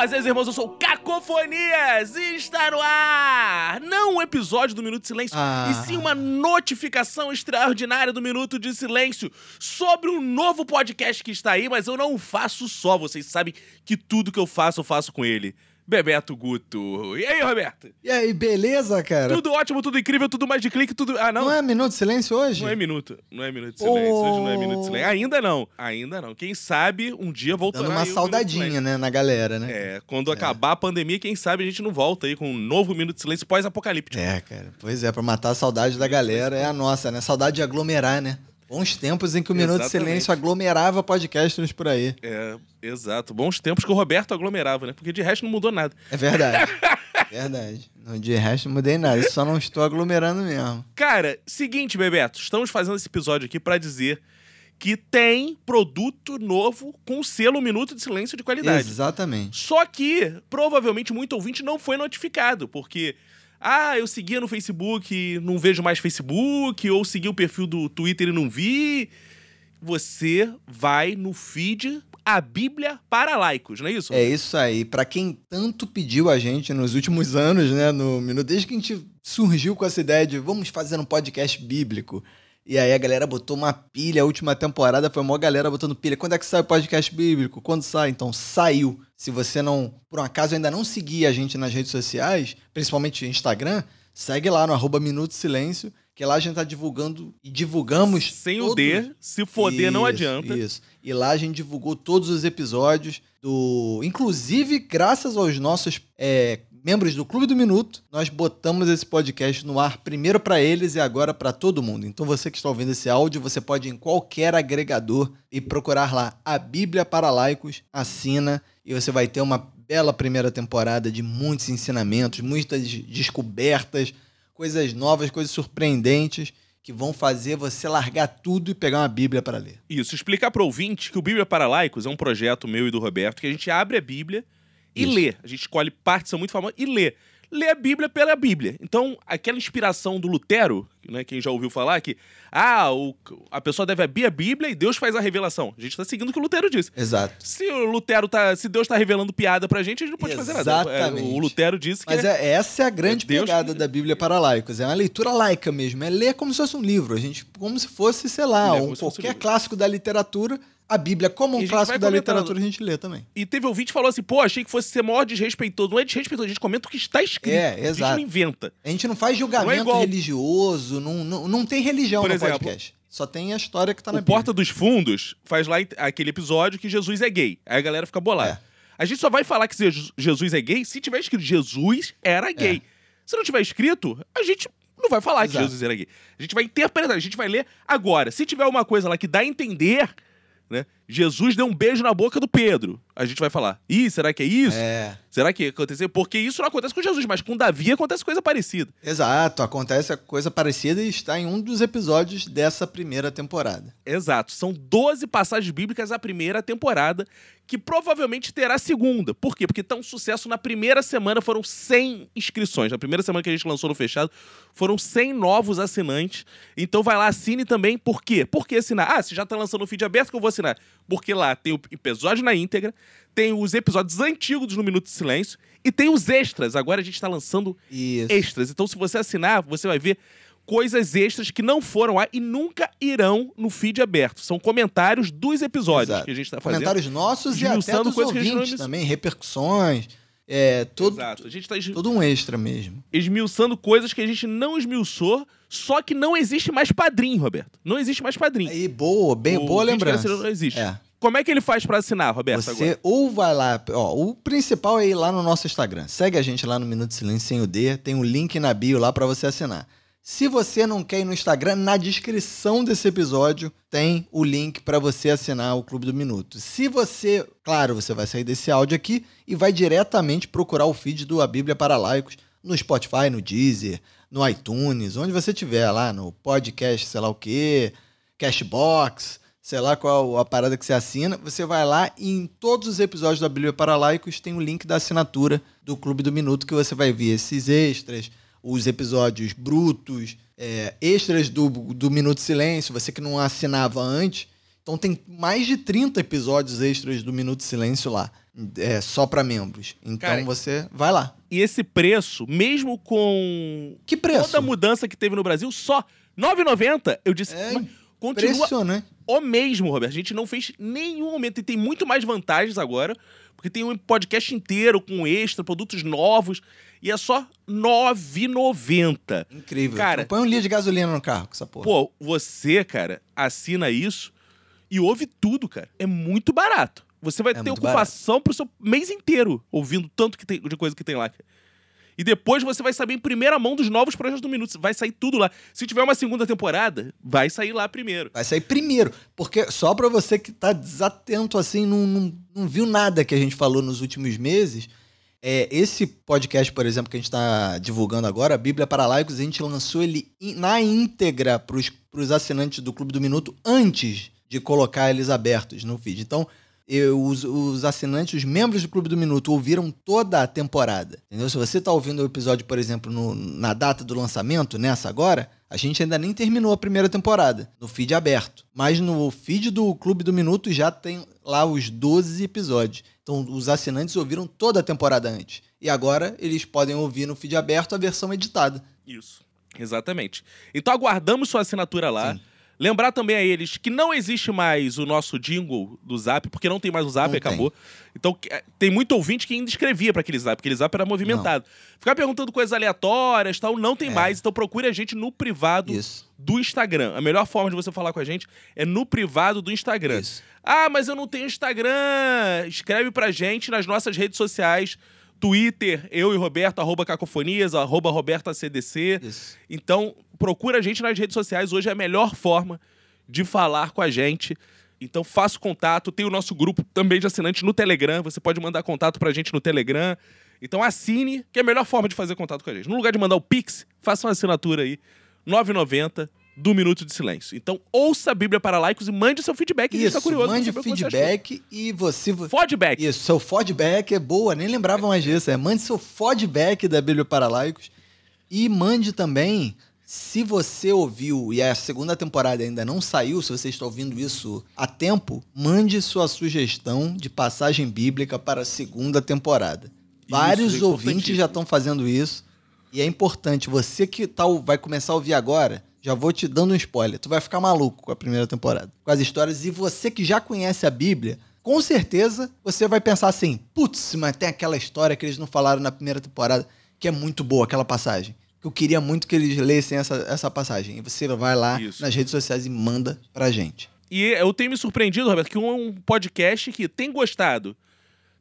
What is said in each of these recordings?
fazeres, irmãos? Eu sou o Cacofonias e está no ar! Não um episódio do Minuto de Silêncio, Ah. e sim uma notificação extraordinária do Minuto de Silêncio sobre um novo podcast que está aí, mas eu não faço só. Vocês sabem que tudo que eu faço, eu faço com ele. Bebeto Guto. E aí, Roberto? E aí, beleza, cara? Tudo ótimo, tudo incrível, tudo mais de clique, tudo. Ah, não? Não é minuto de silêncio hoje? Não é minuto. Não é minuto de silêncio. Oh. Hoje não é minuto de silêncio. Ainda não. Ainda não. Quem sabe um dia voltará. Dando uma saudadinha, né, na galera, né? É, quando acabar a pandemia, quem sabe a gente não volta aí com um novo minuto de silêncio pós-apocalíptico. É, cara. Pois é, pra matar a saudade da galera é a nossa, né? Saudade de aglomerar, né? Bons tempos em que o Minuto de Exatamente. Silêncio aglomerava podcasters por aí. É, exato. Bons tempos que o Roberto aglomerava, né? Porque de resto não mudou nada. É verdade. verdade. De resto não mudei nada, só não estou aglomerando mesmo. Cara, seguinte, Bebeto, estamos fazendo esse episódio aqui pra dizer que tem produto novo com selo Minuto de Silêncio de qualidade. Exatamente. Só que, provavelmente, muito ouvinte não foi notificado, porque. Ah, eu seguia no Facebook, não vejo mais Facebook, ou segui o perfil do Twitter e não vi. Você vai no feed A Bíblia para Laicos, não é isso? É isso aí. Pra quem tanto pediu a gente nos últimos anos, né, no desde que a gente surgiu com essa ideia de vamos fazer um podcast bíblico. E aí a galera botou uma pilha, a última temporada foi uma galera botando pilha. Quando é que sai o podcast bíblico? Quando sai? Então saiu. Se você não, por um acaso ainda não seguia a gente nas redes sociais, principalmente Instagram, segue lá no arroba Minuto Silêncio, que lá a gente tá divulgando e divulgamos Sem o D, se foder não adianta. Isso. E lá a gente divulgou todos os episódios do. Inclusive, graças aos nossos é, membros do Clube do Minuto, nós botamos esse podcast no ar primeiro para eles e agora para todo mundo. Então você que está ouvindo esse áudio, você pode ir em qualquer agregador e procurar lá a Bíblia para Laicos, assina e você vai ter uma bela primeira temporada de muitos ensinamentos, muitas descobertas, coisas novas, coisas surpreendentes que vão fazer você largar tudo e pegar uma Bíblia para ler. Isso, explicar para ouvinte que o Bíblia para Laicos é um projeto meu e do Roberto que a gente abre a Bíblia e Isso. lê. A gente escolhe partes, são muito famosas, e lê. Lê a Bíblia pela Bíblia. Então, aquela inspiração do Lutero, né, quem já ouviu falar que ah, o- a pessoa deve abrir a Bíblia e Deus faz a revelação. A gente está seguindo o que o Lutero disse. Exato. Se o Lutero tá, se Deus tá revelando piada pra gente, a gente não pode fazer nada. É, Exatamente. O Lutero disse que Mas é, essa é a grande É Deus pegada que- da Bíblia para laicos. É uma leitura laica mesmo. É ler como se fosse um livro. A gente, como se fosse, sei lá, Ler um, um qualquer livro. clássico da literatura. A Bíblia, como um clássico da comentando. literatura, a gente lê também. E teve ouvinte que falou assim: pô, achei que fosse ser maior desrespeitoso. Não é desrespeitoso, a gente comenta o que está escrito. É, A gente exato. não inventa. A gente não faz Não é julgamento igual- religioso, não, não, não tem religião Por no exemplo, podcast. Só tem a história que tá na o Bíblia. Porta dos Fundos faz lá aquele episódio que Jesus é gay. Aí a galera fica bolada. É. A gente só vai falar que Jesus- é gay se tiver escrito Jesus era gay. Se não tiver escrito, a gente não vai falar que Exato. Jesus era gay. A gente vai interpretar, a gente vai ler agora. Se tiver uma coisa lá que dá a entender, né? Jesus deu um beijo na boca do Pedro. A gente vai falar, ih, será que é isso? É, Será que aconteceu? Porque isso não acontece com Jesus, mas com Davi acontece coisa parecida. exato. Acontece coisa parecida e está em um dos episódios dessa primeira temporada. Exato. São 12 passagens bíblicas a primeira temporada, que provavelmente terá a segunda. Por quê? Porque tá um sucesso na primeira semana, foram 100 inscrições. Na primeira semana que a gente lançou no fechado, foram 100 novos assinantes. Então vai lá, assine também. Por quê? Por que assinar? Ah, se já tá lançando o feed aberto, que eu vou assinar. Porque lá tem o episódio na íntegra, tem os episódios antigos no Minuto de Silêncio e tem os extras. Agora a gente tá lançando Isso. extras. Então, se você assinar, você vai ver coisas extras que não foram lá e nunca irão no feed aberto. São comentários dos episódios Exato. que a gente tá fazendo. Comentários nossos e até dos ouvintes também, repercussões, é, todo, Exato. A gente tá todo um extra mesmo. esmiuçando coisas que a gente não esmiuçou, só que não existe mais padrinho, Roberto. Não existe mais padrinho. Aí, boa, bem O boa lembrança. não existe. É. Como é que ele faz pra assinar, Roberto, Você agora? ou vai lá, ó, o principal é ir lá no nosso Instagram. Segue a gente lá no Minuto Silêncio sem o D, tem um link na bio lá pra você assinar. Se você não quer ir no Instagram, na descrição desse episódio tem o link pra você assinar o Clube do Minuto. Se você, claro, você vai sair desse áudio aqui e vai diretamente procurar o feed do A Bíblia para Laicos no Spotify, no Deezer, no iTunes, onde você tiver lá, no podcast, sei lá o quê, Cashbox, sei lá qual a parada que você assina, você vai lá e em todos os episódios da Bíblia para Laicos tem o link da assinatura do Clube do Minuto que você vai ver esses extras, os episódios brutos, é, extras do, do Minuto Silêncio, você que não assinava antes Então tem mais de 30 episódios extras do Minuto Silêncio lá. É, só para membros. Então Cara, você vai lá. E esse preço, mesmo com Que preço? toda a mudança que teve no Brasil, só R$ 9,90, eu disse, É "Mas continua Impressionante. O mesmo, Roberto. A gente não fez nenhum aumento e tem muito mais vantagens agora, porque tem um podcast inteiro com extra, produtos novos, e é só R$ 9,90. Incrível. Cara- põe um litro de gasolina no carro com essa porra. Pô, você, cara, assina isso e ouve tudo, cara. É muito barato. Você vai É ter ocupação pro seu mês inteiro ouvindo tanto que tem, de coisa que tem lá. E depois você vai saber em primeira mão dos novos projetos do Minuto. Vai sair tudo lá. Se tiver uma segunda temporada, vai sair lá primeiro. Vai sair primeiro. Porque só pra você que tá desatento assim, não, não, não viu nada que a gente falou nos últimos meses. É, esse podcast, por exemplo, que a gente tá divulgando agora, a Bíblia para Laicos, a gente lançou ele na íntegra pros, pros assinantes do Clube do Minuto antes de colocar eles abertos no feed. Então, eu- os, os assinantes, os membros do Clube do Minuto ouviram toda a temporada. Entendeu? Se você tá ouvindo o episódio, por exemplo, no- na data do lançamento, nessa agora, a gente ainda nem terminou a primeira temporada, no feed aberto. Mas no feed do Clube do Minuto já tem lá os 12 episódios. Então os assinantes ouviram toda a temporada antes. E agora eles podem ouvir no feed aberto a versão editada. Isso. Exatamente. Então aguardamos sua assinatura lá. Sim. Lembrar também a eles que não existe mais o nosso jingle do Zap, porque não tem mais o Zap, Não acabou. Então é, tem muito ouvinte que ainda escrevia para aquele Zap, porque aquele Zap era movimentado. Ficar perguntando coisas aleatórias tal, não tem É. mais. Então procure a gente no privado Isso. do Instagram. A melhor forma de você falar com a gente é no privado do Instagram. Isso. Ah, mas eu não tenho Instagram. Escreve pra gente nas nossas redes sociais. Twitter, eu e Roberto, arroba cacofonias, arroba robertacdc. Isso. Então, procura a gente nas redes sociais. Hoje é a melhor forma de falar com a gente. Então, faça o contato. Tem o nosso grupo também de assinantes no Telegram. Você pode mandar contato pra gente no Telegram. Então, assine, que é a melhor forma de fazer contato com a gente. No lugar de mandar o Pix, faça uma assinatura aí, R$ 9,90 do Minuto de Silêncio. Então, ouça a Bíblia para laicos e mande seu feedback. tá Isso. curioso. pra Mande que você feedback e você. Feedback. Isso, seu feedback é boa, nem lembrava mais disso. É, mande seu feedback da Bíblia para Laicos e mande também, se você ouviu e a segunda temporada ainda não saiu, se você está ouvindo isso a tempo, mande sua sugestão de passagem bíblica para a segunda temporada. Vários é ouvintes já estão fazendo isso e é importante. Você que tá, vai começar a ouvir agora, já vou te dando um spoiler. Tu vai ficar maluco com a primeira temporada, com as histórias. E você que já conhece a Bíblia, com certeza você vai pensar assim: putz, mas tem aquela história que eles não falaram na primeira temporada, que é muito boa, aquela passagem. Que eu queria muito que eles lessem essa, essa passagem. E você vai lá Isso. nas redes sociais e manda pra gente. E eu tenho me surpreendido, Roberto, que um, podcast que tem gostado.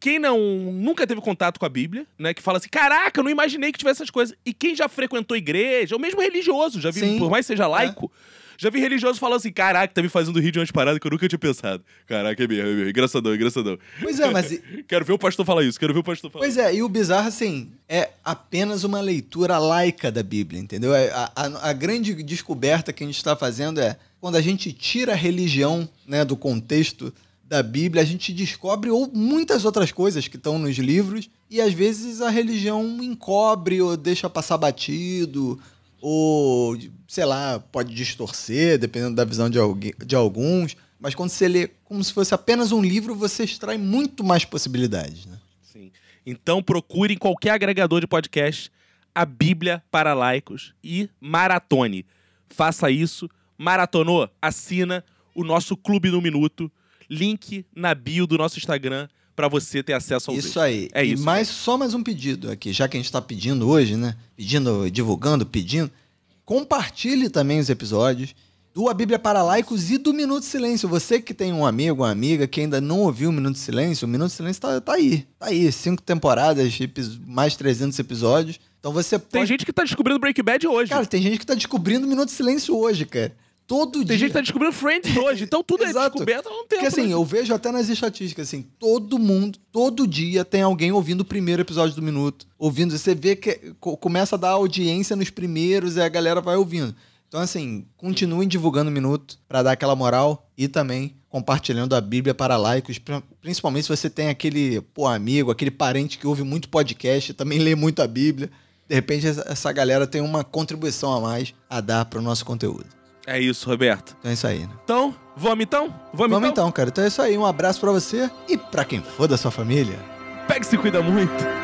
Quem não nunca teve contato com a Bíblia, né? Que fala assim: caraca, eu não imaginei que tivesse essas coisas. E quem já frequentou igreja, ou mesmo religioso, já vi, Sim. É. por mais que seja laico, já vi religioso falando assim: caraca, tá me fazendo rir de umas paradas que eu nunca tinha pensado. Caraca, é mesmo, é mesmo. Engraçadão, engraçadão. Pois é, mas. Quero ver o pastor falar isso, quero ver o pastor falar. Pois é, e o bizarro, assim, é apenas uma leitura laica da Bíblia, entendeu? É, A, a- a grande descoberta que a gente está fazendo é quando a gente tira a religião né, do contexto da Bíblia, a gente descobre ou muitas outras coisas que estão nos livros e às vezes a religião encobre ou deixa passar batido ou, sei lá, pode distorcer, dependendo da visão de, alguém, de alguns. Mas quando você lê como se fosse apenas um livro, você extrai muito mais possibilidades, né? Sim. Então procure em qualquer agregador de podcast a Bíblia para laicos e maratone. Faça isso. Maratonou? Assina o nosso Clube no Minuto. Link na bio do nosso Instagram para você ter acesso ao Isso aí. É E isso. mais só mais um pedido aqui, já que a gente está pedindo hoje, né? Pedindo, divulgando, pedindo. Compartilhe também os episódios do A Bíblia para Laicos e do Minuto de Silêncio. Você que tem um amigo, uma amiga que ainda não ouviu o Minuto de Silêncio, o Minuto de Silêncio tá, tá aí. Tá aí, cinco temporadas, mais 300 episódios. Então você Tem pode... gente que tá descobrindo Breaking Bad hoje. Cara, tem gente que tá descobrindo o Minuto de Silêncio hoje, cara. Todo Tem dia. gente que tá descobrindo Friends hoje. Então tudo é descoberto um tempo. Porque assim, né? eu vejo até nas estatísticas, assim, todo mundo, todo dia tem alguém ouvindo o primeiro episódio do Minuto. Ouvindo, você vê que co- começa a dar audiência nos primeiros e a galera vai ouvindo. Então, assim, continuem divulgando o Minuto pra dar aquela moral e também compartilhando a Bíblia para laicos, pri- principalmente se você tem aquele pô, amigo, aquele parente que ouve muito podcast, também lê muito a Bíblia. De repente, essa galera tem uma contribuição a mais a dar para o nosso conteúdo. É isso, Roberto. Então é isso aí, né? Então, vamos então? Vamos, Vamos então, cara. Então é isso aí. Um abraço pra você e pra quem for da sua família. Pega e se cuida muito.